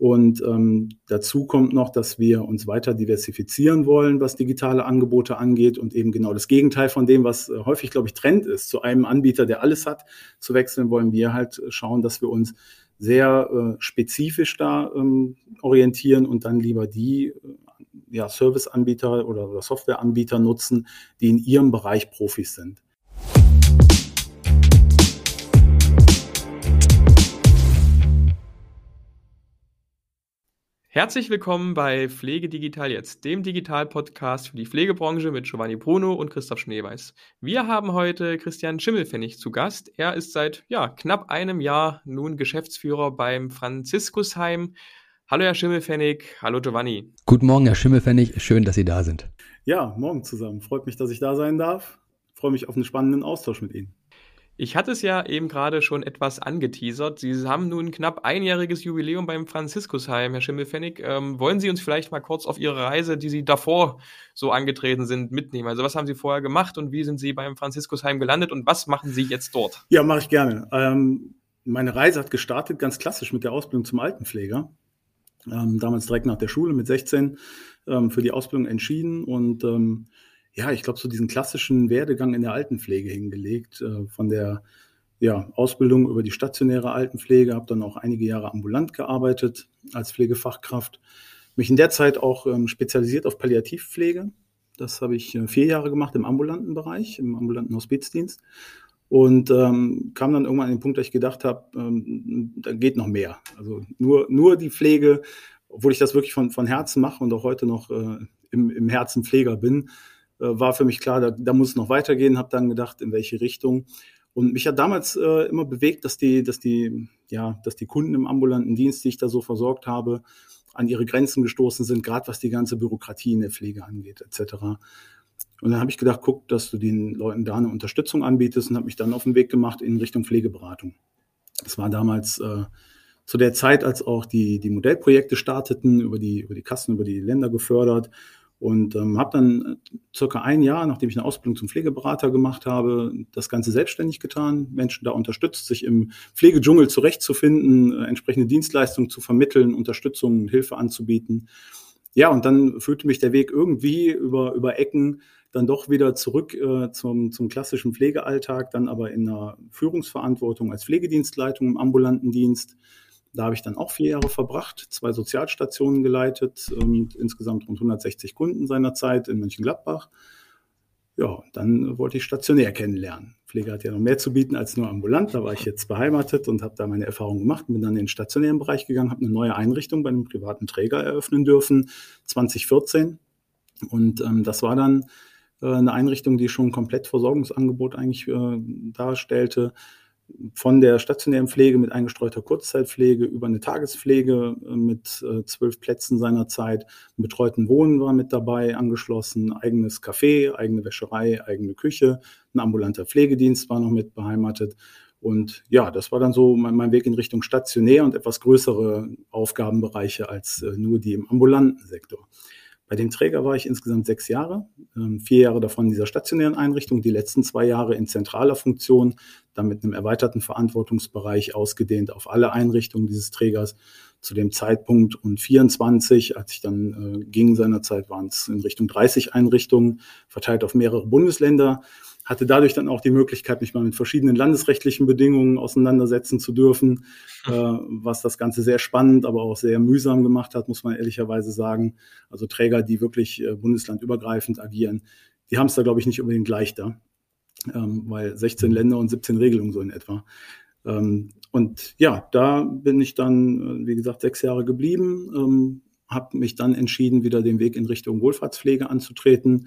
Und ähm, dazu kommt noch, dass wir uns weiter diversifizieren wollen, was digitale Angebote angeht und eben genau das Gegenteil von dem, was äh, häufig, glaube ich, Trend ist, zu einem Anbieter, der alles hat, zu wechseln, wollen wir halt schauen, dass wir uns sehr äh, spezifisch da ähm, orientieren und dann lieber die äh, ja, Serviceanbieter oder, oder Softwareanbieter nutzen, die in ihrem Bereich Profis sind. Herzlich willkommen bei Pflege Digital jetzt, dem Digital-Podcast für die Pflegebranche mit Giovanni Bruno und Christoph Schneeweiß. Wir haben heute Christian Schimmelfennig zu Gast. Er ist seit ja, knapp einem Jahr nun Geschäftsführer beim Franziskusheim. Hallo Herr Schimmelfennig, hallo Giovanni. Guten Morgen, Herr Schimmelfennig, schön, dass Sie da sind. Ja, morgen zusammen. Freut mich, dass ich da sein darf. Freue mich auf einen spannenden Austausch mit Ihnen. Ich hatte es ja eben gerade schon etwas angeteasert. Sie haben nun knapp einjähriges Jubiläum beim Franziskusheim, Herr Schimmelfennig. Ähm, wollen Sie uns vielleicht mal kurz auf Ihre Reise, die Sie davor so angetreten sind, mitnehmen? Also was haben Sie vorher gemacht und wie sind Sie beim Franziskusheim gelandet und was machen Sie jetzt dort? Ja, mache ich gerne. Ähm, meine Reise hat gestartet ganz klassisch mit der Ausbildung zum Altenpfleger. Ähm, damals direkt nach der Schule mit 16 ähm, für die Ausbildung entschieden und ähm, ja, ich glaube, so diesen klassischen Werdegang in der Altenpflege hingelegt, äh, von der ja, Ausbildung über die stationäre Altenpflege, habe dann auch einige Jahre ambulant gearbeitet als Pflegefachkraft. Mich in der Zeit auch ähm, spezialisiert auf Palliativpflege. Das habe ich äh, vier Jahre gemacht im ambulanten Bereich, im ambulanten Hospizdienst. Und ähm, kam dann irgendwann an den Punkt, dass ich gedacht habe, ähm, da geht noch mehr. Also nur, nur die Pflege, obwohl ich das wirklich von, von Herzen mache und auch heute noch äh, im, im Herzen Pfleger bin, war für mich klar, da, da muss es noch weitergehen, habe dann gedacht, in welche Richtung. Und mich hat damals äh, immer bewegt, dass die, dass die, ja, dass die Kunden im ambulanten Dienst, die ich da so versorgt habe, an ihre Grenzen gestoßen sind, gerade was die ganze Bürokratie in der Pflege angeht, etc. Und dann habe ich gedacht, guck, dass du den Leuten da eine Unterstützung anbietest und habe mich dann auf den Weg gemacht in Richtung Pflegeberatung. Das war damals äh, zu der Zeit, als auch die, die Modellprojekte starteten, über die, über die Kassen, über die Länder gefördert. Und ähm, habe dann äh, circa ein Jahr, nachdem ich eine Ausbildung zum Pflegeberater gemacht habe, das Ganze selbstständig getan, Menschen da unterstützt, sich im Pflegedschungel zurechtzufinden, äh, entsprechende Dienstleistungen zu vermitteln, Unterstützung, Hilfe anzubieten. Ja, und dann führte mich der Weg irgendwie über, über Ecken dann doch wieder zurück äh, zum, zum klassischen Pflegealltag, dann aber in einer Führungsverantwortung als Pflegedienstleitung im ambulanten Dienst da habe ich dann auch vier Jahre verbracht, zwei Sozialstationen geleitet, und insgesamt rund 160 Kunden seinerzeit in Mönchengladbach. Ja, dann wollte ich stationär kennenlernen. Pflege hat ja noch mehr zu bieten als nur ambulant. Da war ich jetzt beheimatet und habe da meine Erfahrungen gemacht, bin dann in den stationären Bereich gegangen, habe eine neue Einrichtung bei einem privaten Träger eröffnen dürfen, 2014. Und ähm, das war dann äh, eine Einrichtung, die schon komplett Versorgungsangebot eigentlich äh, darstellte von der stationären Pflege mit eingestreuter Kurzzeitpflege über eine Tagespflege äh, mit äh, zwölf Plätzen seinerzeit, einen betreuten Wohnen war mit dabei angeschlossen, eigenes Café, eigene Wäscherei, eigene Küche, ein ambulanter Pflegedienst war noch mit beheimatet. Und ja, das war dann so mein, mein Weg in Richtung stationär und etwas größere Aufgabenbereiche als äh, nur die im ambulanten Sektor. Bei dem Träger war ich insgesamt sechs Jahre, ähm, vier Jahre davon in dieser stationären Einrichtung, die letzten zwei Jahre in zentraler Funktion, dann mit einem erweiterten Verantwortungsbereich ausgedehnt auf alle Einrichtungen dieses Trägers. Zu dem Zeitpunkt und 24, als ich dann äh, ging seinerzeit, waren es in Richtung 30 Einrichtungen, verteilt auf mehrere Bundesländer hatte dadurch dann auch die Möglichkeit, mich mal mit verschiedenen landesrechtlichen Bedingungen auseinandersetzen zu dürfen, äh, was das Ganze sehr spannend, aber auch sehr mühsam gemacht hat, muss man ehrlicherweise sagen. Also Träger, die wirklich äh, bundeslandübergreifend agieren, die haben es da, glaube ich, nicht unbedingt leichter, ähm, weil 16 Länder und 17 Regelungen so in etwa. Ähm, und ja, da bin ich dann, äh, wie gesagt, sechs Jahre geblieben, ähm, habe mich dann entschieden, wieder den Weg in Richtung Wohlfahrtspflege anzutreten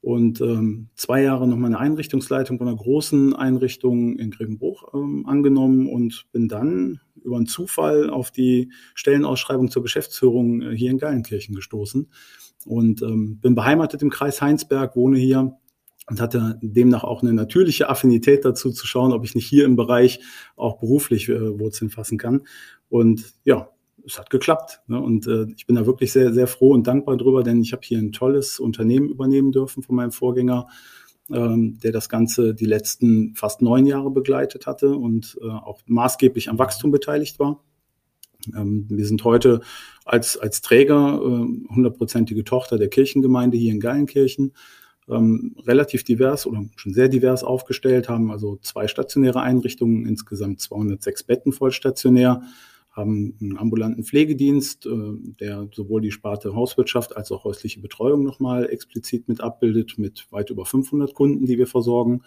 und ähm, zwei Jahre noch meine Einrichtungsleitung von einer großen Einrichtung in Grevenbruch ähm, angenommen und bin dann über einen Zufall auf die Stellenausschreibung zur Geschäftsführung äh, hier in Geilenkirchen gestoßen und ähm, bin beheimatet im Kreis Heinsberg, wohne hier und hatte demnach auch eine natürliche Affinität dazu zu schauen, ob ich nicht hier im Bereich auch beruflich äh, Wurzeln fassen kann. Und ja, es hat geklappt. Ne? Und äh, ich bin da wirklich sehr, sehr froh und dankbar drüber, denn ich habe hier ein tolles Unternehmen übernehmen dürfen von meinem Vorgänger, ähm, der das Ganze die letzten fast neun Jahre begleitet hatte und äh, auch maßgeblich am Wachstum beteiligt war. Ähm, wir sind heute als, als Träger äh, hundertprozentige Tochter der Kirchengemeinde hier in Geilenkirchen ähm, relativ divers oder schon sehr divers aufgestellt, haben also zwei stationäre Einrichtungen, insgesamt 206 Betten vollstationär, haben einen ambulanten Pflegedienst, äh, der sowohl die Sparte Hauswirtschaft als auch häusliche Betreuung nochmal explizit mit abbildet, mit weit über 500 Kunden, die wir versorgen,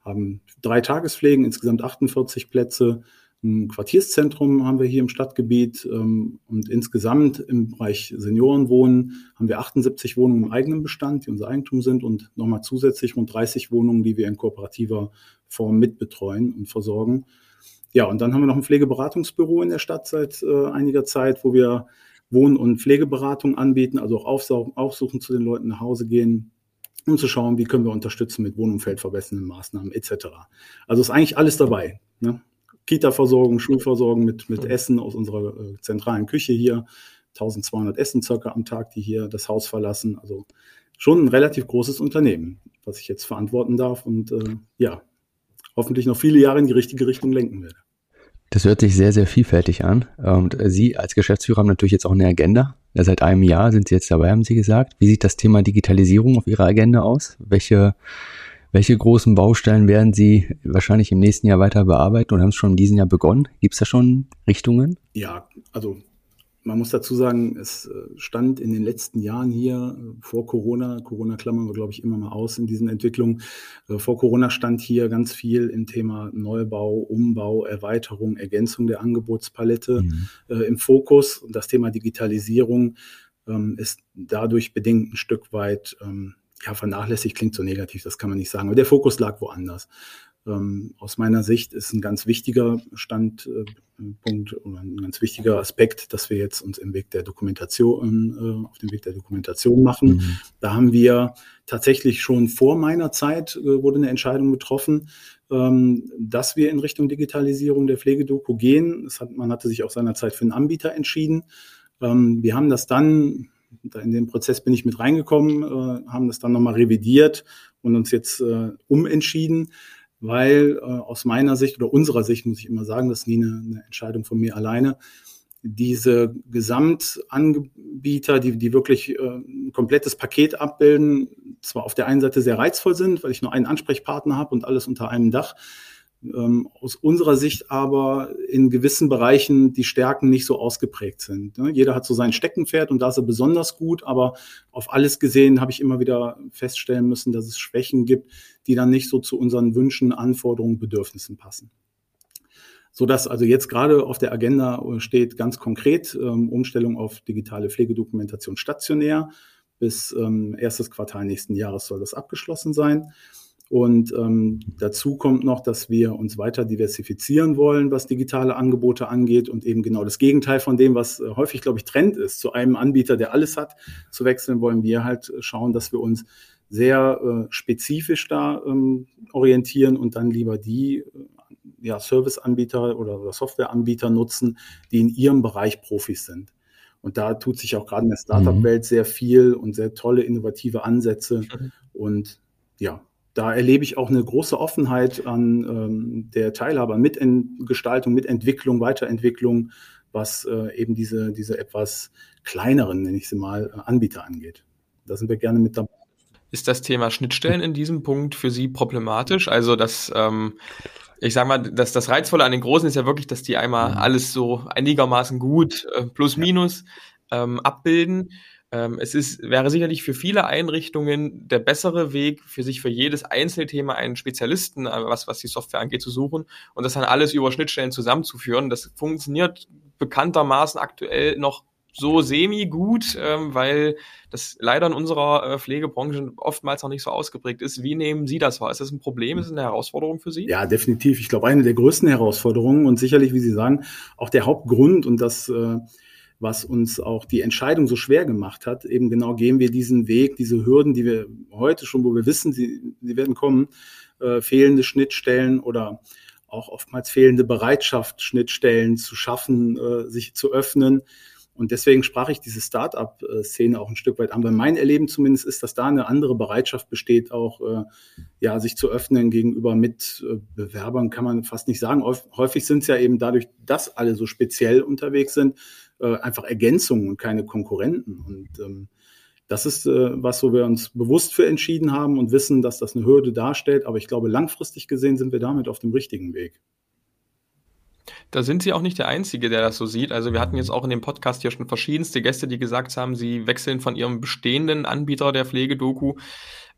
haben drei Tagespflegen, insgesamt 48 Plätze, ein Quartierszentrum haben wir hier im Stadtgebiet ähm, und insgesamt im Bereich Seniorenwohnen haben wir 78 Wohnungen im eigenen Bestand, die unser Eigentum sind und nochmal zusätzlich rund 30 Wohnungen, die wir in kooperativer Form mitbetreuen und versorgen. Ja, und dann haben wir noch ein Pflegeberatungsbüro in der Stadt seit äh, einiger Zeit, wo wir Wohn- und Pflegeberatung anbieten, also auch aufsuchen, aufsuchen zu den Leuten nach Hause gehen, um zu schauen, wie können wir unterstützen mit Wohnumfeld verbessernden Maßnahmen etc. Also ist eigentlich alles dabei. Ne? Kita-Versorgung, Schulversorgung mit, mit Essen aus unserer äh, zentralen Küche hier. 1200 Essen circa am Tag, die hier das Haus verlassen. Also schon ein relativ großes Unternehmen, was ich jetzt verantworten darf und äh, ja, hoffentlich noch viele Jahre in die richtige Richtung lenken werde. Das hört sich sehr, sehr vielfältig an. Und Sie als Geschäftsführer haben natürlich jetzt auch eine Agenda. Seit einem Jahr sind Sie jetzt dabei, haben Sie gesagt. Wie sieht das Thema Digitalisierung auf Ihrer Agenda aus? Welche welche großen Baustellen werden Sie wahrscheinlich im nächsten Jahr weiter bearbeiten und haben es schon in diesem Jahr begonnen? Gibt es da schon Richtungen? Ja, also man muss dazu sagen, es äh, stand in den letzten Jahren hier äh, vor Corona, Corona klammern wir, glaube ich, immer mal aus in diesen Entwicklungen. Äh, vor Corona stand hier ganz viel im Thema Neubau, Umbau, Erweiterung, Ergänzung der Angebotspalette mhm. äh, im Fokus. Und das Thema Digitalisierung ähm, ist dadurch bedingt ein Stück weit ähm, ja, vernachlässigt klingt so negativ, das kann man nicht sagen. Aber der Fokus lag woanders. Ähm, aus meiner Sicht ist ein ganz wichtiger Standpunkt oder ein ganz wichtiger Aspekt, dass wir jetzt uns im Weg der Dokumentation, äh, auf dem Weg der Dokumentation machen. Mhm. Da haben wir tatsächlich schon vor meiner Zeit äh, wurde eine Entscheidung getroffen, ähm, dass wir in Richtung Digitalisierung der Pflegedoku gehen. Hat, man hatte sich auch seinerzeit für einen Anbieter entschieden. Ähm, wir haben das dann in den Prozess bin ich mit reingekommen, äh, haben das dann nochmal revidiert und uns jetzt äh, umentschieden, weil äh, aus meiner Sicht oder unserer Sicht muss ich immer sagen, das ist nie eine, eine Entscheidung von mir alleine, diese Gesamtanbieter, die, die wirklich äh, ein komplettes Paket abbilden, zwar auf der einen Seite sehr reizvoll sind, weil ich nur einen Ansprechpartner habe und alles unter einem Dach, aus unserer Sicht aber in gewissen Bereichen die Stärken nicht so ausgeprägt sind. Ne? Jeder hat so sein Steckenpferd und da ist er besonders gut, aber auf alles gesehen habe ich immer wieder feststellen müssen, dass es Schwächen gibt, die dann nicht so zu unseren Wünschen, Anforderungen, Bedürfnissen passen. So dass also jetzt gerade auf der Agenda steht ganz konkret ähm, Umstellung auf digitale Pflegedokumentation stationär. Bis ähm, erstes Quartal nächsten Jahres soll das abgeschlossen sein. Und ähm, dazu kommt noch, dass wir uns weiter diversifizieren wollen, was digitale Angebote angeht und eben genau das Gegenteil von dem, was äh, häufig, glaube ich, Trend ist, zu einem Anbieter, der alles hat, zu wechseln, wollen wir halt schauen, dass wir uns sehr äh, spezifisch da ähm, orientieren und dann lieber die äh, ja, Serviceanbieter oder, Softwareanbieter nutzen, die in ihrem Bereich Profis sind. Und da tut sich auch gerade in der Startup-Welt mhm. sehr viel und sehr tolle innovative Ansätze. Mhm. Und ja, da erlebe ich auch eine große Offenheit an ähm, der Teilhaber, Mitgestaltung, Mitentwicklung, Weiterentwicklung, was äh, eben diese, diese etwas kleineren, nenne ich sie mal, äh, Anbieter angeht. Da sind wir gerne mit dabei. Ist das Thema Schnittstellen in diesem Punkt für Sie problematisch? Also, dass ähm, ich sag mal, dass das Reizvolle an den Großen ist ja wirklich, dass die einmal mhm. alles so einigermaßen gut, äh, plus minus, ähm, abbilden. Ähm, es ist, wäre sicherlich für viele Einrichtungen der bessere Weg, für sich für jedes Einzelthema einen Spezialisten, äh, was, was die Software angeht, zu suchen und das dann alles über Schnittstellen zusammenzuführen. Das funktioniert bekanntermaßen aktuell noch so semi-gut, ähm, weil das leider in unserer äh, Pflegebranche oftmals noch nicht so ausgeprägt ist. Wie nehmen Sie das wahr? Ist das ein Problem? Ist das eine Herausforderung für Sie? Ja, definitiv. Ich glaube, eine der größten Herausforderungen und sicherlich, wie Sie sagen, auch der Hauptgrund und das äh, was uns auch die Entscheidung so schwer gemacht hat. Eben genau gehen wir diesen Weg, diese Hürden, die wir heute schon, wo wir wissen, sie, sie werden kommen, äh, fehlende Schnittstellen oder auch oftmals fehlende Bereitschaft, Schnittstellen zu schaffen, äh, sich zu öffnen. Und deswegen sprach ich diese Start-up-Szene auch ein Stück weit an. Weil mein Erleben zumindest ist, dass da eine andere Bereitschaft besteht, auch äh, ja, sich zu öffnen gegenüber Mitbewerbern, kann man fast nicht sagen. Häufig sind es ja eben dadurch, dass alle so speziell unterwegs sind, äh, einfach Ergänzungen und keine Konkurrenten. Und ähm, das ist äh, was, wo wir uns bewusst für entschieden haben und wissen, dass das eine Hürde darstellt. Aber ich glaube, langfristig gesehen sind wir damit auf dem richtigen Weg. Da sind Sie auch nicht der Einzige, der das so sieht. Also wir hatten jetzt auch in dem Podcast hier schon verschiedenste Gäste, die gesagt haben, sie wechseln von ihrem bestehenden Anbieter der Pflegedoku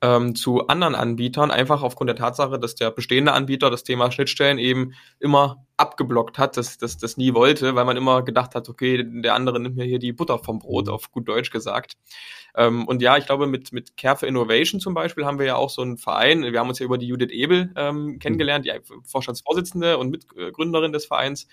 ähm, zu anderen Anbietern, einfach aufgrund der Tatsache, dass der bestehende Anbieter das Thema Schnittstellen eben immer abgeblockt hat, dass das, das nie wollte, weil man immer gedacht hat, okay, der andere nimmt mir hier die Butter vom Brot, auf gut Deutsch gesagt. Ähm, und ja, ich glaube, mit, mit Care for Innovation zum Beispiel haben wir ja auch so einen Verein. Wir haben uns ja über die Judith Ebel ähm, kennengelernt, die Vorstandsvorsitzende und Mitgründerin des Vereins.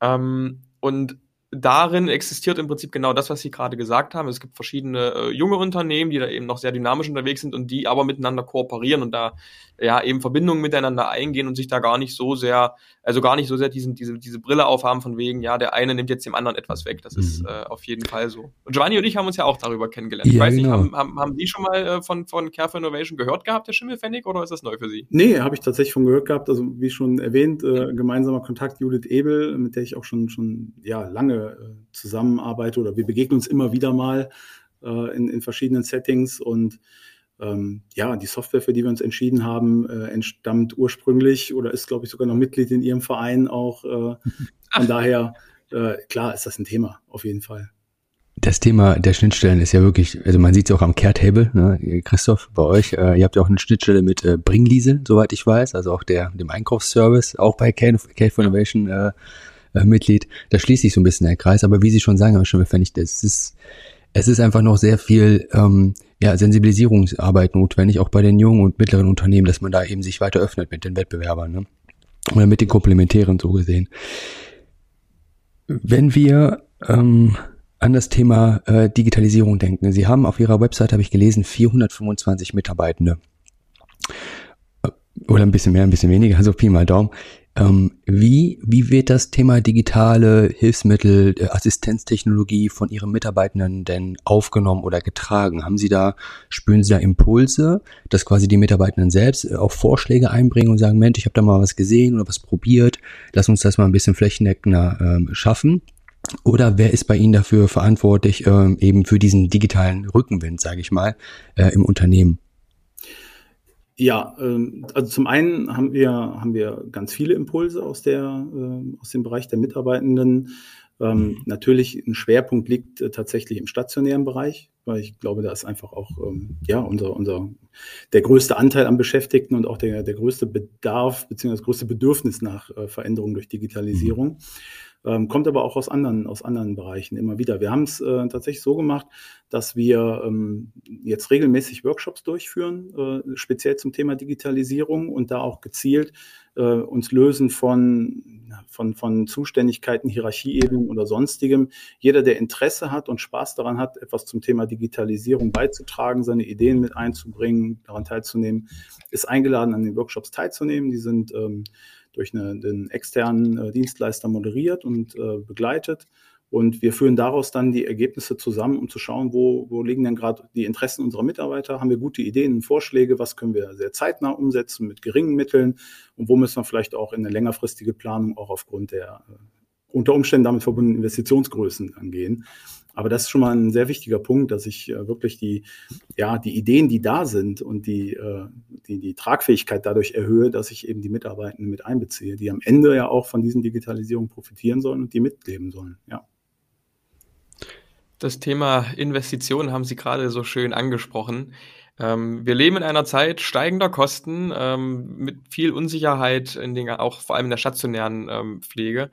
Ähm, und darin existiert im Prinzip genau das, was Sie gerade gesagt haben. Es gibt verschiedene äh, junge Unternehmen, die da eben noch sehr dynamisch unterwegs sind und die aber miteinander kooperieren und da ja eben Verbindungen miteinander eingehen und sich da gar nicht so sehr, also gar nicht so sehr diesen, diese, diese Brille aufhaben von wegen, ja, der eine nimmt jetzt dem anderen etwas weg. Das mhm. ist äh, auf jeden Fall so. Und Giovanni und ich haben uns ja auch darüber kennengelernt. Ja, ich weiß genau. nicht, haben, haben, haben Sie schon mal äh, von, von Care for Innovation gehört gehabt, der Schimmelpfennig, oder ist das neu für Sie? Nee, habe ich tatsächlich von gehört gehabt. Also wie schon erwähnt, äh, gemeinsamer Kontakt Judith Ebel, mit der ich auch schon, schon ja, lange äh, zusammenarbeite oder wir begegnen uns immer wieder mal äh, in, in verschiedenen Settings und ähm, ja, die Software, für die wir uns entschieden haben, äh, entstammt ursprünglich oder ist, glaube ich, sogar noch Mitglied in Ihrem Verein auch. Äh, von daher, äh, klar, ist das ein Thema, auf jeden Fall. Das Thema der Schnittstellen ist ja wirklich, also man sieht es auch am Care-Table, ne? Christoph, bei euch. Äh, ihr habt ja auch eine Schnittstelle mit äh, Bringliesel, soweit ich weiß, also auch der dem Einkaufsservice, auch bei Care, Care for Innovation äh, Mitglied. Da schließt sich so ein bisschen der Kreis, aber wie Sie schon sagen, Herr Schimmelfennig, das ist es ist einfach noch sehr viel ähm, ja, Sensibilisierungsarbeit notwendig, auch bei den jungen und mittleren Unternehmen, dass man da eben sich weiter öffnet mit den Wettbewerbern ne? oder mit den Komplementären so gesehen. Wenn wir ähm, an das Thema äh, Digitalisierung denken, Sie haben auf Ihrer Website, habe ich gelesen, 425 Mitarbeitende. Äh, oder ein bisschen mehr, ein bisschen weniger, also Pi mal Daumen. Ähm, wie, wie wird das Thema digitale Hilfsmittel, äh, Assistenztechnologie von Ihren Mitarbeitenden denn aufgenommen oder getragen? Haben Sie da, spüren Sie da Impulse, dass quasi die Mitarbeitenden selbst äh, auch Vorschläge einbringen und sagen, Mensch, ich habe da mal was gesehen oder was probiert, lass uns das mal ein bisschen flächendeckender ähm, schaffen? Oder wer ist bei Ihnen dafür verantwortlich, ähm, eben für diesen digitalen Rückenwind, sage ich mal, äh, im Unternehmen? Ja, ähm, also zum einen haben wir, haben wir ganz viele Impulse aus, der, äh, aus dem Bereich der Mitarbeitenden. Ähm, mhm. Natürlich ein Schwerpunkt liegt äh, tatsächlich im stationären Bereich, weil ich glaube, da ist einfach auch ähm, ja unser, unser der größte Anteil an Beschäftigten und auch der, der größte Bedarf beziehungsweise das größte Bedürfnis nach äh, Veränderung durch Digitalisierung. Mhm. Ähm, kommt aber auch aus anderen, aus anderen Bereichen immer wieder. Wir haben es äh, tatsächlich so gemacht, dass wir ähm, jetzt regelmäßig Workshops durchführen, äh, speziell zum Thema Digitalisierung und da auch gezielt äh, uns lösen von, von, von Zuständigkeiten, Hierarchieebenen oder sonstigem. Jeder, der Interesse hat und Spaß daran hat, etwas zum Thema Digitalisierung beizutragen, seine Ideen mit einzubringen, daran teilzunehmen, ist eingeladen, an den Workshops teilzunehmen. Die sind ähm, durch eine, einen externen äh, Dienstleister moderiert und äh, begleitet. Und wir führen daraus dann die Ergebnisse zusammen, um zu schauen, wo, wo liegen denn gerade die Interessen unserer Mitarbeiter? Haben wir gute Ideen und Vorschläge? Was können wir sehr zeitnah umsetzen mit geringen Mitteln? Und wo müssen wir vielleicht auch in eine längerfristige Planung auch aufgrund der äh, unter Umständen damit verbundenen Investitionsgrößen angehen? Aber das ist schon mal ein sehr wichtiger Punkt, dass ich äh, wirklich die, ja, die Ideen, die da sind und die, äh, die, die Tragfähigkeit dadurch erhöhe, dass ich eben die Mitarbeitenden mit einbeziehe, die am Ende ja auch von diesen Digitalisierungen profitieren sollen und die mitleben sollen. Ja. Das Thema Investitionen haben Sie gerade so schön angesprochen. Ähm, wir leben in einer Zeit steigender Kosten ähm, mit viel Unsicherheit, in den, auch vor allem in der stationären ähm, Pflege.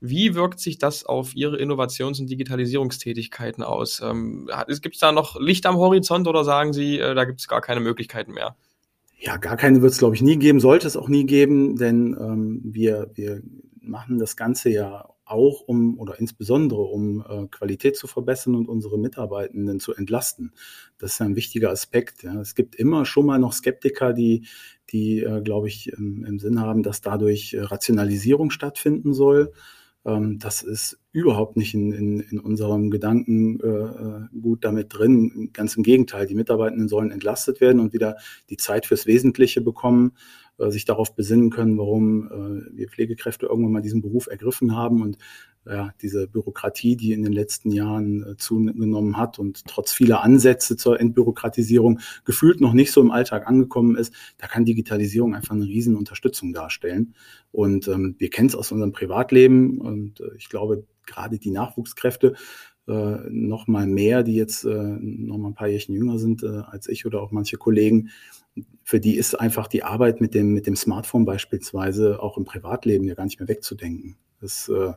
Wie wirkt sich das auf Ihre Innovations- und Digitalisierungstätigkeiten aus? Ähm, gibt es da noch Licht am Horizont oder sagen Sie, äh, da gibt es gar keine Möglichkeiten mehr? Ja, gar keine wird es, glaube ich, nie geben, sollte es auch nie geben, denn ähm, wir, wir machen das Ganze ja auch um oder insbesondere um äh, Qualität zu verbessern und unsere Mitarbeitenden zu entlasten. Das ist ein wichtiger Aspekt. Ja. Es gibt immer schon mal noch Skeptiker, die, die äh, glaube ich, im, im Sinn haben, dass dadurch äh, Rationalisierung stattfinden soll. Ähm, das ist überhaupt nicht in, in, in unserem Gedanken äh, gut damit drin. Ganz im Gegenteil, die Mitarbeitenden sollen entlastet werden und wieder die Zeit fürs Wesentliche bekommen, äh, sich darauf besinnen können, warum äh, wir Pflegekräfte irgendwann mal diesen Beruf ergriffen haben und ja, diese Bürokratie, die in den letzten Jahren äh, zugenommen hat und trotz vieler Ansätze zur Entbürokratisierung gefühlt noch nicht so im Alltag angekommen ist, da kann Digitalisierung einfach eine riesen Unterstützung darstellen. Und ähm, wir kennen es aus unserem Privatleben und äh, ich glaube, gerade die Nachwuchskräfte äh, noch mal mehr, die jetzt äh, noch mal ein paar Jährchen jünger sind äh, als ich oder auch manche Kollegen, für die ist einfach die Arbeit mit dem, mit dem Smartphone beispielsweise auch im Privatleben ja gar nicht mehr wegzudenken. Das, äh, und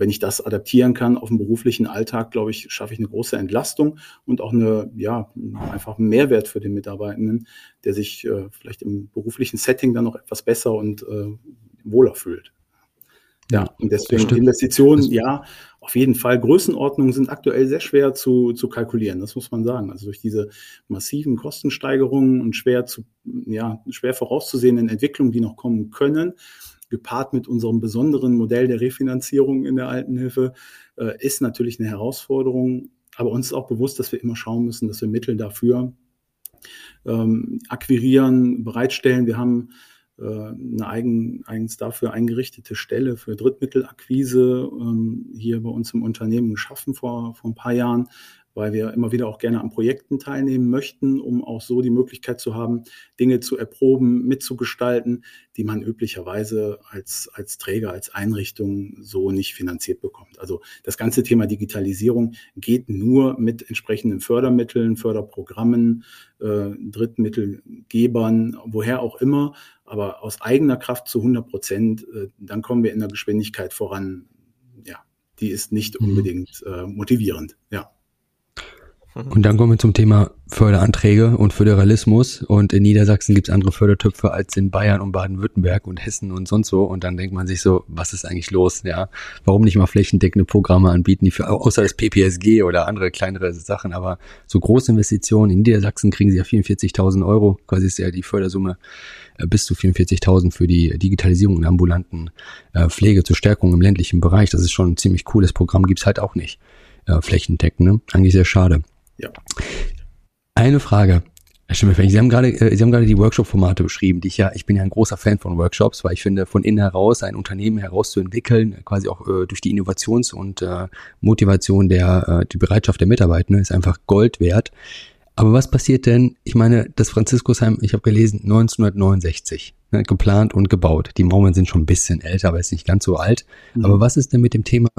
wenn ich das adaptieren kann auf den beruflichen Alltag, glaube ich, schaffe ich eine große Entlastung und auch eine, ja, einfach einen Mehrwert für den Mitarbeitenden, der sich äh, vielleicht im beruflichen Setting dann noch etwas besser und äh, wohler fühlt. Ja, und deswegen Investitionen, ja, auf jeden Fall. Größenordnungen sind aktuell sehr schwer zu, zu kalkulieren, das muss man sagen. Also durch diese massiven Kostensteigerungen und schwer zu, ja, schwer vorauszusehenden Entwicklungen, die noch kommen können, gepaart mit unserem besonderen Modell der Refinanzierung in der Altenhilfe, äh, ist natürlich eine Herausforderung. Aber uns ist auch bewusst, dass wir immer schauen müssen, dass wir Mittel dafür ähm, akquirieren, bereitstellen. Wir haben äh, eine eigen, eigens dafür eingerichtete Stelle für Drittmittelakquise ähm, hier bei uns im Unternehmen geschaffen vor, vor ein paar Jahren, weil wir immer wieder auch gerne an Projekten teilnehmen möchten, um auch so die Möglichkeit zu haben, Dinge zu erproben, mitzugestalten, die man üblicherweise als, als Träger, als Einrichtung so nicht finanziert bekommt. Also das ganze Thema Digitalisierung geht nur mit entsprechenden Fördermitteln, Förderprogrammen, äh, Drittmittelgebern, woher auch immer, aber aus eigener Kraft zu 100 Prozent, äh, dann kommen wir in der Geschwindigkeit voran. Ja, die ist nicht mhm. unbedingt äh, motivierend. Ja. Und dann kommen wir zum Thema Förderanträge und Föderalismus. Und in Niedersachsen gibt es andere Fördertöpfe als in Bayern und Baden-Württemberg und Hessen und sonst so. Und dann denkt man sich so, was ist eigentlich los? Ja, warum nicht mal flächendeckende Programme anbieten, die für, außer das PPSG oder andere kleinere Sachen, aber so große Investitionen. In Niedersachsen kriegen sie ja 44.000 Euro. Quasi ist ja die Fördersumme äh, bis zu 44.000 für die Digitalisierung in ambulanten äh, Pflege zur Stärkung im ländlichen Bereich. Das ist schon ein ziemlich cooles Programm. Gibt's halt auch nicht äh, flächendeckend. Ne? Eigentlich sehr schade. Ja. Eine Frage. Herr Schimmelfeld, Sie haben gerade, äh, Sie haben gerade die Workshop-Formate beschrieben, die ich ja, ich bin ja ein großer Fan von Workshops, weil ich finde, von innen heraus ein Unternehmen herauszuentwickeln, quasi auch äh, durch die Innovations- und äh, Motivation der, äh, die Bereitschaft der Mitarbeiter, ist einfach Gold wert. Aber was passiert denn? Ich meine, das Franziskusheim, ich habe gelesen, 1969 ne, geplant und gebaut. Die Mauern sind schon ein bisschen älter, aber ist nicht ganz so alt. Mhm. Aber was ist denn mit dem Thema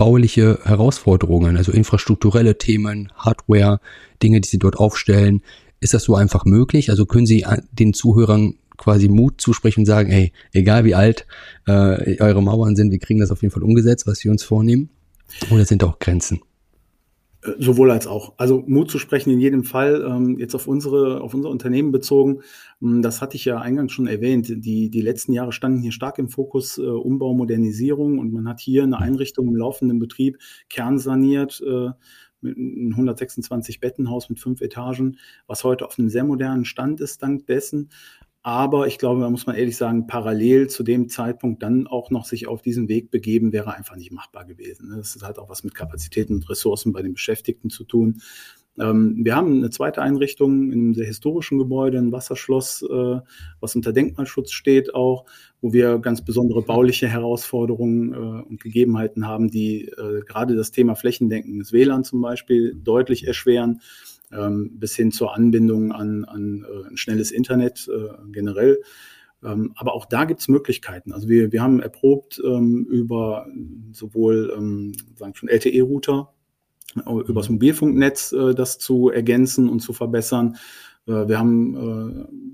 bauliche Herausforderungen, also infrastrukturelle Themen, Hardware, Dinge, die Sie dort aufstellen. Ist das so einfach möglich? Also können Sie den Zuhörern quasi Mut zusprechen und sagen, hey, egal wie alt äh, eure Mauern sind, wir kriegen das auf jeden Fall umgesetzt, was wir uns vornehmen? Oder sind auch Grenzen? Sowohl als auch. Also Mut zu sprechen in jedem Fall, ähm, jetzt auf unsere, auf unser Unternehmen bezogen, ähm, das hatte ich ja eingangs schon erwähnt. Die, die letzten Jahre standen hier stark im Fokus äh, Umbau, Modernisierung und man hat hier eine Einrichtung im laufenden Betrieb kernsaniert, äh, mit einem 126 Bettenhaus mit fünf Etagen, was heute auf einem sehr modernen Stand ist, dank dessen. Aber ich glaube, da muss man ehrlich sagen, parallel zu dem Zeitpunkt dann auch noch sich auf diesen Weg begeben, wäre einfach nicht machbar gewesen. Ne? Das hat auch was mit Kapazitäten und Ressourcen bei den Beschäftigten zu tun. Ähm, wir haben eine zweite Einrichtung in einem sehr historischen Gebäude, ein Wasserschloss, äh, was unter Denkmalschutz steht auch, wo wir ganz besondere bauliche Herausforderungen äh, und Gegebenheiten haben, die äh, gerade das Thema flächendeckendes WLAN zum Beispiel deutlich erschweren bis hin zur Anbindung an, an äh, ein schnelles Internet äh, generell. Ähm, aber auch da gibt es Möglichkeiten. Also wir, wir haben erprobt ähm, über sowohl ähm, sagen schon LTE-Router, äh, über das mhm. Mobilfunknetz das zu ergänzen und zu verbessern. Wir haben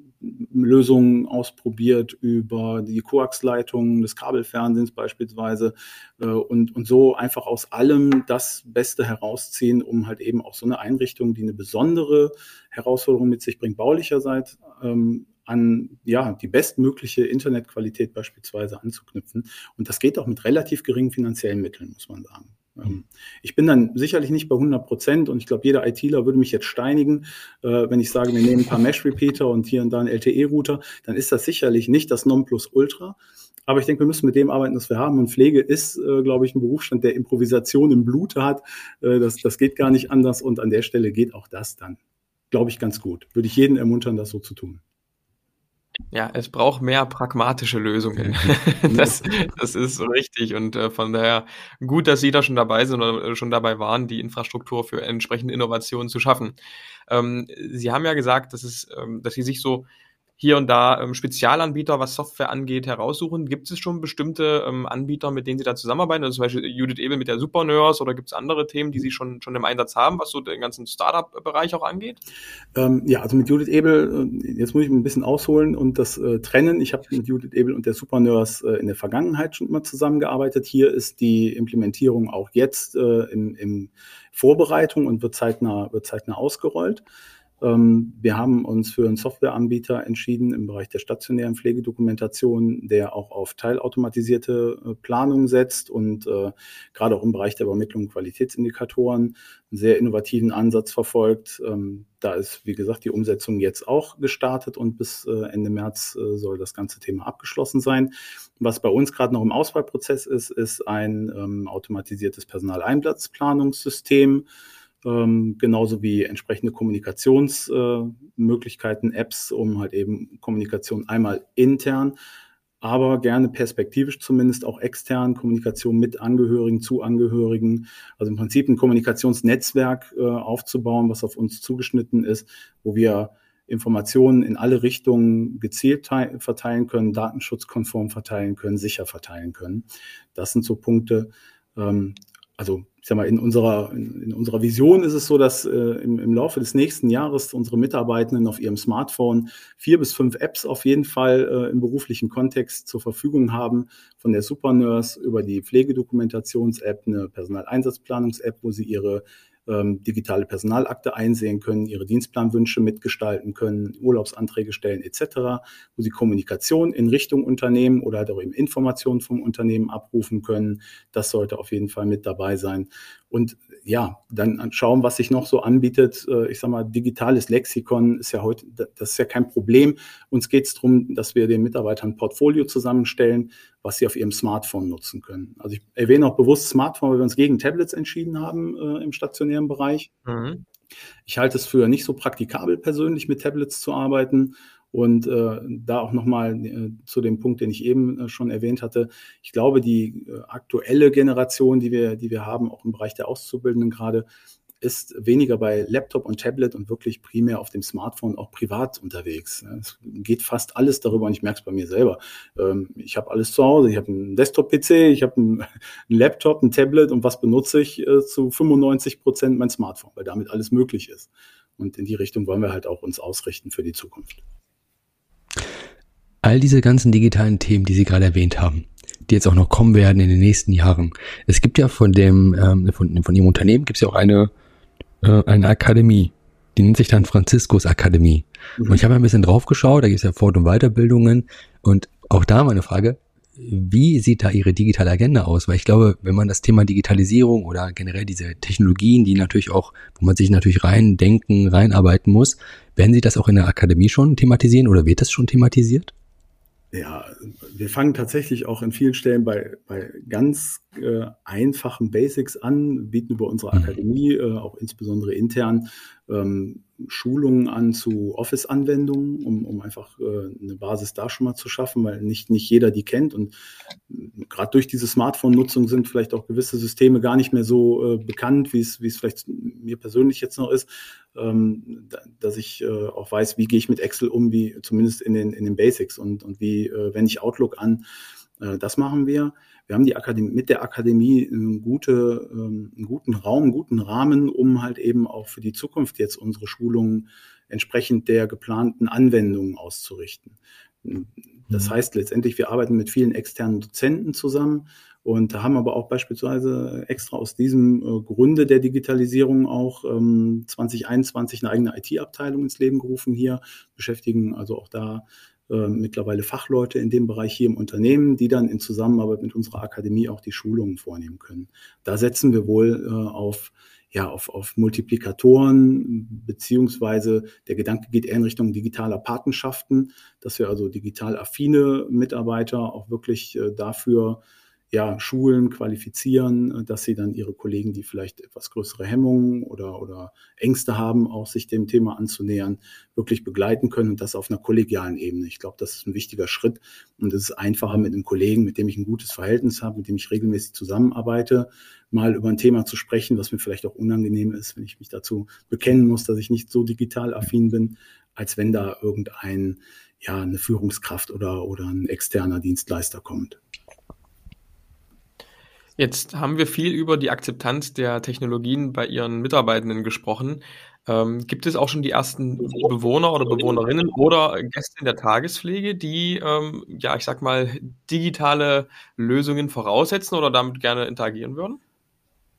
Lösungen ausprobiert über die Koaxleitung des Kabelfernsehens beispielsweise äh, und, und so einfach aus allem das Beste herausziehen, um halt eben auch so eine Einrichtung, die eine besondere Herausforderung mit sich bringt, baulicherseits ähm, an ja, die bestmögliche Internetqualität beispielsweise anzuknüpfen. Und das geht auch mit relativ geringen finanziellen Mitteln, muss man sagen. Ähm, ich bin dann sicherlich nicht bei 100 Prozent und ich glaube, jeder ITler würde mich jetzt steinigen, äh, wenn ich sage, wir nehmen ein paar Mesh-Repeater und hier und da einen LTE-Router, dann ist das sicherlich nicht das Nonplusultra. Aber ich denke, wir müssen mit dem arbeiten, was wir haben. Und Pflege ist, äh, glaube ich, ein Berufsstand, der Improvisation im Blute hat. Äh, das, das geht gar nicht anders. Und an der Stelle geht auch das dann, glaube ich, ganz gut. Würde ich jeden ermuntern, das so zu tun. Ja, es braucht mehr pragmatische Lösungen. das, das ist richtig. Und äh, von daher gut, dass Sie da schon dabei sind oder schon dabei waren, die Infrastruktur für entsprechende Innovationen zu schaffen. Ähm, Sie haben ja gesagt, dass, es, ähm, dass Sie sich so hier und da ähm, Spezialanbieter, was Software angeht, heraussuchen? Gibt es schon bestimmte ähm, Anbieter, mit denen Sie da zusammenarbeiten? Also zum Beispiel Judith Ebel mit der Supernurse oder gibt es andere Themen, die Sie schon, schon im Einsatz haben, was so den ganzen Startup-Bereich auch angeht? Ähm, ja, also mit Judith Ebel, äh, jetzt muss ich ein bisschen ausholen und das äh, trennen. Ich habe mit Judith Ebel und der Supernurse äh, in der Vergangenheit schon immer zusammengearbeitet. Hier ist die Implementierung auch jetzt äh, in, in Vorbereitung und wird zeitnah, wird zeitnah ausgerollt. Ähm, wir haben uns für einen Softwareanbieter entschieden im Bereich der stationären Pflegedokumentation, der auch auf teilautomatisierte äh, Planung setzt und äh, gerade auch im Bereich der Übermittlung Qualitätsindikatoren einen sehr innovativen Ansatz verfolgt. Ähm, da ist, wie gesagt, die Umsetzung jetzt auch gestartet und bis äh, Ende März soll das ganze Thema abgeschlossen sein. Was bei uns gerade noch im Auswahlprozess ist, ist ein ähm, automatisiertes Personaleinplatzplanungssystem ähm, genauso wie entsprechende Kommunikationsmöglichkeiten, äh, Apps, um halt eben Kommunikation einmal intern, aber gerne perspektivisch zumindest auch extern Kommunikation mit Angehörigen, zu Angehörigen, also im Prinzip ein Kommunikationsnetzwerk äh, aufzubauen, was auf uns zugeschnitten ist, wo wir Informationen in alle Richtungen gezielt verteilen können, datenschutzkonform verteilen können, sicher verteilen können. Das sind so Punkte. Ähm, also ich sag mal, in unserer, in, in unserer Vision ist es so, dass äh, im, im Laufe des nächsten Jahres unsere Mitarbeitenden auf ihrem Smartphone vier bis fünf Apps auf jeden Fall äh, im beruflichen Kontext zur Verfügung haben, von der Supernurse über die Pflegedokumentations-App, eine Personaleinsatzplanungs-App, wo sie ihre ähm, digitale Personalakte einsehen können, ihre Dienstplanwünsche mitgestalten können, Urlaubsanträge stellen etc., wo sie Kommunikation in Richtung Unternehmen oder halt auch eben Informationen vom Unternehmen abrufen können. Das sollte auf jeden Fall mit dabei sein. Und ja, dann schauen, was sich noch so anbietet. Äh, ich sag mal, digitales Lexikon ist ja heute, das ist ja kein Problem. Uns geht es darum, dass wir den Mitarbeitern ein Portfolio zusammenstellen, was sie auf ihrem Smartphone nutzen können. Also ich erwähne auch bewusst Smartphone, weil wir uns gegen Tablets entschieden haben äh, im stationären Bereich. Mhm. Ich halte es für nicht so praktikabel persönlich mit Tablets zu arbeiten und äh, da auch nochmal äh, zu dem Punkt, den ich eben äh, schon erwähnt hatte. Ich glaube, die äh, aktuelle Generation, die wir, die wir haben, auch im Bereich der Auszubildenden gerade, ist weniger bei Laptop und Tablet und wirklich primär auf dem Smartphone auch privat unterwegs. Es geht fast alles darüber und ich merke es bei mir selber. Ähm, ich habe alles zu Hause. Ich habe einen Desktop-PC, ich habe einen, Laptop, ein Tablet und was benutze ich äh, zu 95 Prozent mein Smartphone, weil damit alles möglich ist. Und in die Richtung wollen wir halt auch uns ausrichten für die Zukunft all diese ganzen digitalen Themen, die Sie gerade erwähnt haben, die jetzt auch noch kommen werden in den nächsten Jahren. Es gibt ja von dem, ähm, von, von Ihrem Unternehmen gibt es ja auch eine, äh, eine Akademie. Die nennt sich dann Franziskus Akademie. Mhm. Und ich habe ein bisschen drauf geschaut, da gibt es ja Fort- und Weiterbildungen. Und auch da meine Frage, wie sieht da Ihre digitale Agenda aus? Weil ich glaube, wenn man das Thema Digitalisierung oder generell diese Technologien, die natürlich auch, wo man sich natürlich rein denken, reinarbeiten muss, werden Sie das auch in der Akademie schon thematisieren oder wird das schon thematisiert? Ja, wir fangen tatsächlich auch in vielen Stellen bei, bei ganz äh, einfachen Basics an, bieten über unsere mhm. Akademie, äh, auch insbesondere intern, ähm, Schulungen an zu Office-Anwendungen, um, um einfach äh, eine Basis da schon mal zu schaffen, weil nicht, nicht jeder die kennt. Und gerade durch diese Smartphone-Nutzung sind vielleicht auch gewisse Systeme gar nicht mehr so äh, bekannt, wie es vielleicht mir persönlich jetzt noch ist, ähm, dass ich äh, auch weiß, wie gehe ich mit Excel um, wie zumindest in den, in den Basics und, und wie äh, wende ich Outlook an. Äh, das machen wir. Wir haben die Akademie, mit der Akademie einen, gute, ähm, einen guten Raum, einen guten Rahmen, um halt eben auch für die Zukunft jetzt unsere Schulungen entsprechend der geplanten Anwendungen auszurichten. Das mhm. heißt letztendlich, wir arbeiten mit vielen externen Dozenten zusammen und haben aber auch beispielsweise extra aus diesem äh, Grunde der Digitalisierung auch ähm, 2021 eine eigene IT-Abteilung ins Leben gerufen hier, beschäftigen also auch da äh, mittlerweile Fachleute in dem Bereich hier im Unternehmen, die dann in Zusammenarbeit mit unserer Akademie auch die Schulungen vornehmen können. Da setzen wir wohl äh, auf ja, auf, auf Multiplikatoren, beziehungsweise der Gedanke geht eher in Richtung digitaler Patenschaften, dass wir also digital affine Mitarbeiter auch wirklich äh, dafür ja, schulen, qualifizieren, äh, dass sie dann ihre Kollegen, die vielleicht etwas größere Hemmungen oder, oder Ängste haben, auch sich dem Thema anzunähern, wirklich begleiten können und das auf einer kollegialen Ebene. Ich glaube, das ist ein wichtiger Schritt und es ist einfacher mit einem Kollegen, mit dem ich ein gutes Verhältnis habe, mit dem ich regelmäßig zusammenarbeite, mal über ein Thema zu sprechen, was mir vielleicht auch unangenehm ist, wenn ich mich dazu bekennen muss, dass ich nicht so digital affin bin, als wenn da irgendein, ja, eine Führungskraft oder, oder ein externer Dienstleister kommt. Jetzt haben wir viel über die Akzeptanz der Technologien bei Ihren Mitarbeitenden gesprochen. Ähm, gibt es auch schon die ersten Bewohner oder Bewohnerinnen oder Gäste in der Tagespflege, die, ähm, ja, ich sag mal, digitale Lösungen voraussetzen oder damit gerne interagieren würden?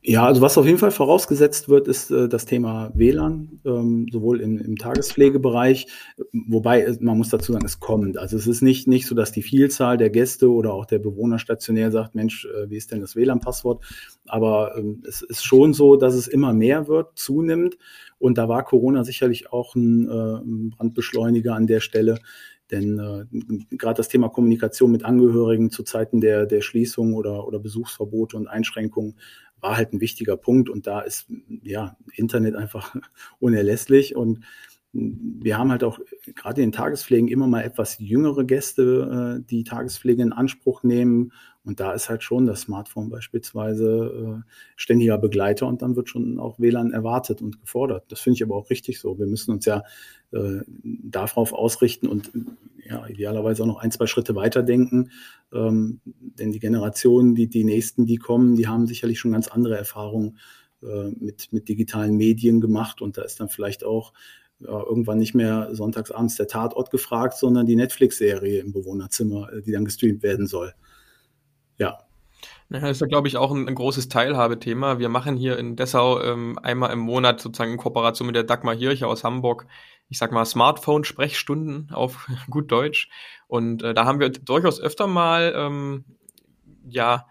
Ja, also was auf jeden Fall vorausgesetzt wird, ist äh, das Thema WLAN, ähm, sowohl im, im Tagespflegebereich, wobei äh, man muss dazu sagen, es kommt. Also es ist nicht, nicht so, dass die Vielzahl der Gäste oder auch der Bewohner stationär sagt, Mensch, äh, wie ist denn das WLAN-Passwort? Aber ähm, es ist schon so, dass es immer mehr wird, zunimmt. Und da war Corona sicherlich auch ein, äh, ein Brandbeschleuniger an der Stelle. Denn äh, gerade das Thema Kommunikation mit Angehörigen zu Zeiten der, der Schließung oder, oder Besuchsverbote und Einschränkungen war halt ein wichtiger Punkt. Und da ist ja Internet einfach unerlässlich. Und wir haben halt auch gerade in den Tagespflegen immer mal etwas jüngere Gäste, äh, die Tagespflege in Anspruch nehmen. Und da ist halt schon das Smartphone beispielsweise äh, ständiger Begleiter und dann wird schon auch WLAN erwartet und gefordert. Das finde ich aber auch richtig so. Wir müssen uns ja äh, darauf ausrichten und ja, idealerweise auch noch ein, zwei Schritte weiterdenken. Ähm, denn die Generationen, die, die nächsten, die kommen, die haben sicherlich schon ganz andere Erfahrungen mit, mit digitalen Medien gemacht und da ist dann vielleicht auch irgendwann nicht mehr sonntagsabends der Tatort gefragt, sondern die Netflix-Serie im Bewohnerzimmer, äh, die dann gestreamt werden soll. Ja. Ja, das ist ja, glaube ich, auch ein, ein, großes Teilhabethema. Wir machen hier in Dessau ähm, einmal im Monat sozusagen in Kooperation mit der Dagmar Hirche aus Hamburg, ich sag mal, Smartphone-Sprechstunden auf gut Deutsch. Und äh, da haben wir durchaus öfter mal, ähm, ja,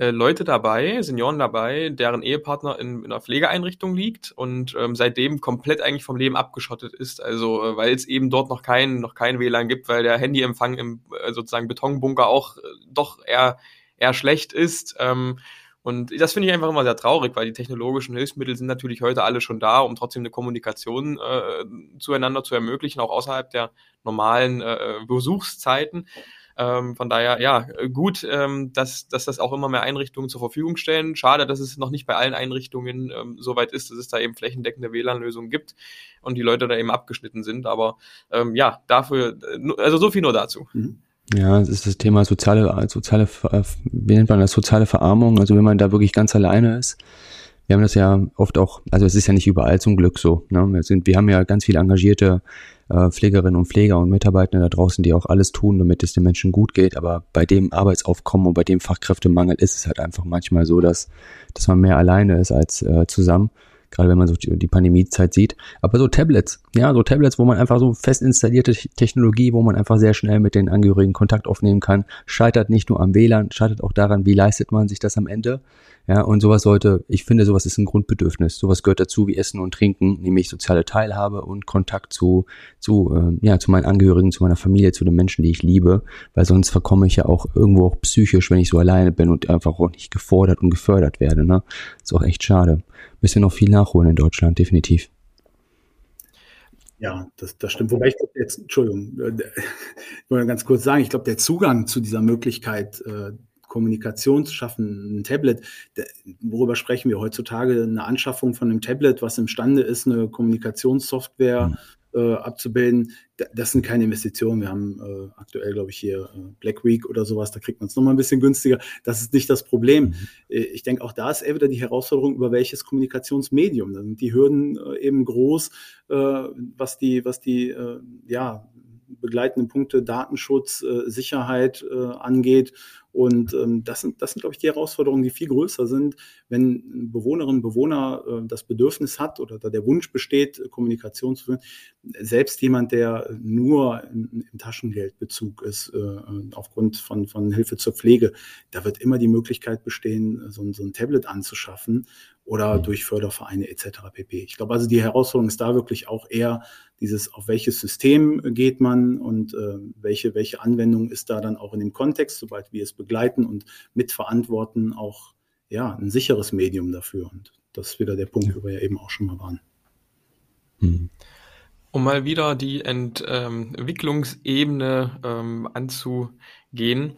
äh, Leute dabei, Senioren dabei, deren Ehepartner in, in einer Pflegeeinrichtung liegt und ähm, seitdem komplett eigentlich vom Leben abgeschottet ist. Also äh, weil es eben dort noch kein, noch kein WLAN gibt, weil der Handyempfang im äh, sozusagen Betonbunker auch äh, doch eher, eher schlecht ist. Ähm, und das finde ich einfach immer sehr traurig, weil die technologischen Hilfsmittel sind natürlich heute alle schon da, um trotzdem eine Kommunikation äh, zueinander zu ermöglichen, auch außerhalb der normalen äh, Besuchszeiten. Ähm, von daher, ja, gut, ähm, dass, dass das auch immer mehr Einrichtungen zur Verfügung stellen. Schade, dass es noch nicht bei allen Einrichtungen ähm, so weit ist, dass es da eben flächendeckende WLAN-Lösungen gibt und die Leute da eben abgeschnitten sind. Aber ähm, ja, dafür, äh, also so viel nur dazu. Mhm. Ja, es ist das Thema soziale, soziale, wie nennt man das, soziale Verarmung. Also wenn man da wirklich ganz alleine ist, wir haben das ja oft auch, also es ist ja nicht überall zum Glück so. Ne? Wir, sind, wir haben ja ganz viele engagierte äh, Pflegerinnen und Pfleger und Mitarbeiter da draußen, die auch alles tun, damit es den Menschen gut geht. Aber bei dem Arbeitsaufkommen und bei dem Fachkräftemangel ist es halt einfach manchmal so, dass, dass man mehr alleine ist als äh, zusammen gerade wenn man so die Pandemiezeit sieht. Aber so Tablets, ja, so Tablets, wo man einfach so fest installierte Technologie, wo man einfach sehr schnell mit den Angehörigen Kontakt aufnehmen kann, scheitert nicht nur am WLAN, scheitert auch daran, wie leistet man sich das am Ende. Ja, und sowas sollte, ich finde, sowas ist ein Grundbedürfnis. Sowas gehört dazu wie Essen und Trinken, nämlich soziale Teilhabe und Kontakt zu, zu, äh, ja, zu meinen Angehörigen, zu meiner Familie, zu den Menschen, die ich liebe, weil sonst verkomme ich ja auch irgendwo auch psychisch, wenn ich so alleine bin und einfach auch nicht gefordert und gefördert werde. Ne? Ist auch echt schade müssen wir noch viel nachholen in Deutschland, definitiv. Ja, das, das stimmt. Wobei ich glaube, jetzt, Entschuldigung, äh, ich wollte ganz kurz sagen, ich glaube, der Zugang zu dieser Möglichkeit, äh, Kommunikation zu schaffen, ein Tablet, worüber sprechen wir heutzutage? Eine Anschaffung von einem Tablet, was imstande ist, eine Kommunikationssoftware mhm äh, abzubilden. Das sind keine Investitionen. Wir haben äh, aktuell, glaube ich, hier äh, Black Week oder sowas, da kriegt man es nochmal ein bisschen günstiger. Das ist nicht das Problem. Mhm. Äh, ich denke, auch da ist eher wieder die Herausforderung, über welches Kommunikationsmedium. Da sind die Hürden äh, eben groß, was die, was die ja, begleitenden Punkte Datenschutz, Sicherheit angeht. Und ähm, das sind, das sind, glaube ich, die Herausforderungen, die viel größer sind, wenn Bewohnerinnen und Bewohner äh, das Bedürfnis hat oder da der Wunsch besteht, Kommunikation zu führen. Selbst jemand, der nur im, im Taschengeldbezug ist, äh, aufgrund von, von Hilfe zur Pflege, da wird immer die Möglichkeit bestehen, so, so ein Tablet anzuschaffen oder mhm. durch Fördervereine etc. pp. Ich glaube also, die Herausforderung ist da wirklich auch eher dieses, auf welches System geht man und äh, welche, welche Anwendung ist da dann auch in dem Kontext, sobald wir es begleiten und mitverantworten, auch ja, ein sicheres Medium dafür. Und das ist wieder der Punkt, wo wir ja eben auch schon mal waren. Mhm. Um mal wieder die Entwicklungsebene ähm, anzugehen.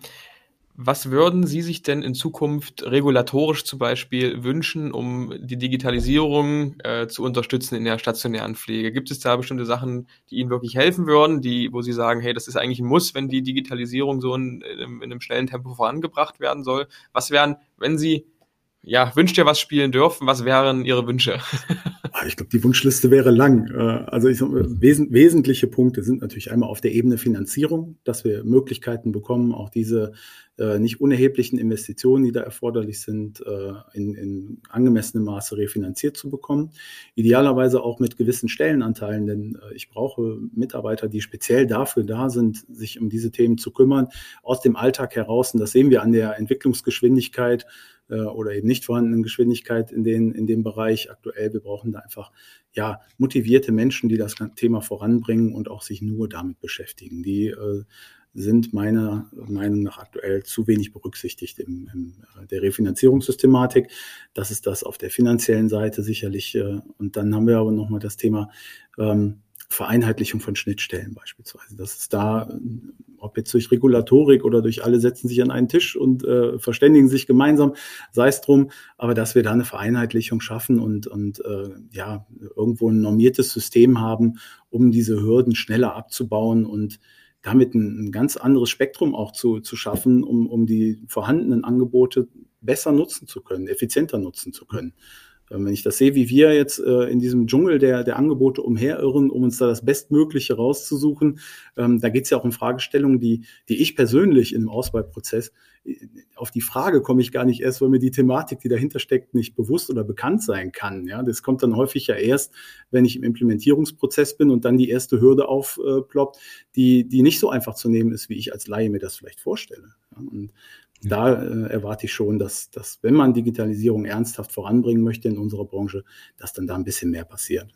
Was würden Sie sich denn in Zukunft regulatorisch zum Beispiel wünschen, um die Digitalisierung äh, zu unterstützen in der stationären Pflege? Gibt es da bestimmte Sachen, die Ihnen wirklich helfen würden, die, wo Sie sagen, hey, das ist eigentlich ein Muss, wenn die Digitalisierung so in, in, in einem schnellen Tempo vorangebracht werden soll? Was wären, wenn Sie ja, wünscht ihr was spielen dürfen, was wären Ihre Wünsche? Ah, ich glaube, die Wunschliste wäre lang. Äh, also ich, wes wesentliche Punkte sind natürlich einmal auf der Ebene Finanzierung, dass wir Möglichkeiten bekommen, auch diese äh, nicht unerheblichen Investitionen, die da erforderlich sind, äh, in, in angemessenem Maße refinanziert zu bekommen. Idealerweise auch mit gewissen Stellenanteilen, denn äh, ich brauche Mitarbeiter, die speziell dafür da sind, sich um diese Themen zu kümmern, aus dem Alltag heraus. Und das sehen wir an der Entwicklungsgeschwindigkeit oder eben nicht vorhandenen Geschwindigkeit in, den, in dem Bereich aktuell. Wir brauchen da einfach ja, motivierte Menschen, die das Thema voranbringen und auch sich nur damit beschäftigen, die äh, sind meiner Meinung nach aktuell zu wenig berücksichtigt in, in äh, der Refinanzierungssystematik. Das ist das auf der finanziellen Seite sicherlich. Äh, und dann haben wir aber nochmal das Thema ähm, Vereinheitlichung von Schnittstellen beispielsweise. Das ist da, ob jetzt durch Regulatorik oder durch alle setzen sich an einen Tisch und äh, verständigen sich gemeinsam, sei es drum, aber dass wir da eine Vereinheitlichung schaffen und, und äh, ja, irgendwo ein normiertes System haben, um diese Hürden schneller abzubauen und damit ein, ein ganz anderes Spektrum auch zu, zu schaffen, um, um die vorhandenen Angebote besser nutzen zu können, effizienter nutzen zu können. Ähm, wenn ich das sehe, wie wir jetzt äh, in diesem Dschungel der, der Angebote umherirren, um uns da das Bestmögliche rauszusuchen, ähm, da geht es ja auch um Fragestellungen, die, die ich persönlich in dem Auswahlprozess, äh, auf die Frage komme ich gar nicht erst, weil mir die Thematik, die dahinter steckt, nicht bewusst oder bekannt sein kann. Ja, das kommt dann häufig ja erst, wenn ich im Implementierungsprozess bin und dann die erste Hürde aufploppt, die, die nicht so einfach zu nehmen ist, wie ich als Laie mir das vielleicht vorstelle. Ja, und da äh, erwarte ich schon, dass, dass, wenn man Digitalisierung ernsthaft voranbringen möchte in unserer Branche, dass dann da ein bisschen mehr passiert.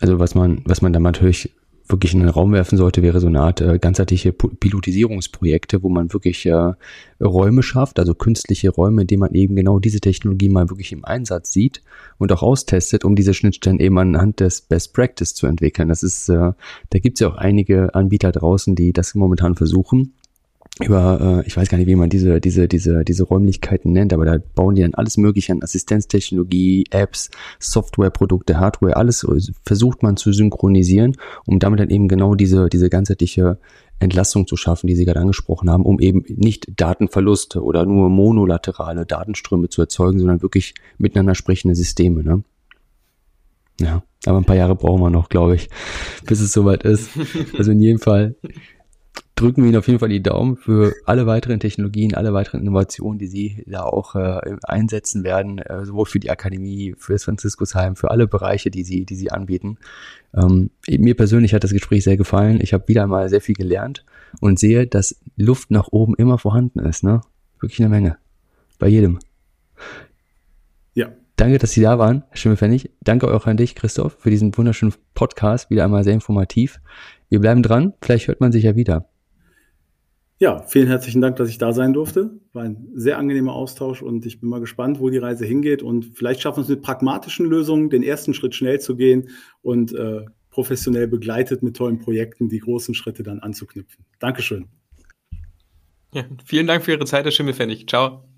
Also was man, was man da natürlich wirklich in den Raum werfen sollte, wäre so eine Art äh, ganzheitliche Pilotisierungsprojekte, wo man wirklich äh, Räume schafft, also künstliche Räume, in denen man eben genau diese Technologie mal wirklich im Einsatz sieht und auch austestet, um diese Schnittstellen eben anhand des Best Practice zu entwickeln. Das ist, äh, da gibt es ja auch einige Anbieter draußen, die das momentan versuchen über, äh, ich weiß gar nicht, wie man diese, diese, diese, diese Räumlichkeiten nennt, aber da bauen die dann alles mögliche an Assistenztechnologie, Apps, Softwareprodukte, Hardware, alles versucht man zu synchronisieren, um damit dann eben genau diese, diese ganzheitliche Entlastung zu schaffen, die Sie gerade angesprochen haben, um eben nicht Datenverluste oder nur monolaterale Datenströme zu erzeugen, sondern wirklich miteinander sprechende Systeme. Ne? Ja, aber ein paar Jahre brauchen wir noch, glaube ich, bis es soweit ist. Also in jedem Fall drücken wir Ihnen auf jeden Fall die Daumen für alle weiteren Technologien, alle weiteren Innovationen, die Sie da auch äh, einsetzen werden, äh, sowohl für die Akademie, für das Franziskusheim, für alle Bereiche, die Sie, die Sie anbieten. Ähm, mir persönlich hat das Gespräch sehr gefallen. Ich habe wieder einmal sehr viel gelernt und sehe, dass Luft nach oben immer vorhanden ist. Ne? Wirklich eine Menge. Bei jedem. Ja. Danke, dass Sie da waren, Herr Schimmelfennig. Danke auch an dich, Christoph, für diesen wunderschönen Podcast. Wieder einmal sehr informativ. Wir bleiben dran. Vielleicht hört man sich ja wieder. Ja, vielen herzlichen Dank, dass ich da sein durfte. War ein sehr angenehmer Austausch und ich bin mal gespannt, wo die Reise hingeht. Und vielleicht schaffen wir es mit pragmatischen Lösungen, den ersten Schritt schnell zu gehen und äh, professionell begleitet mit tollen Projekten die großen Schritte dann anzuknüpfen. Dankeschön. Ja, vielen Dank für Ihre Zeit, Herr Schimmelfennig. Ciao.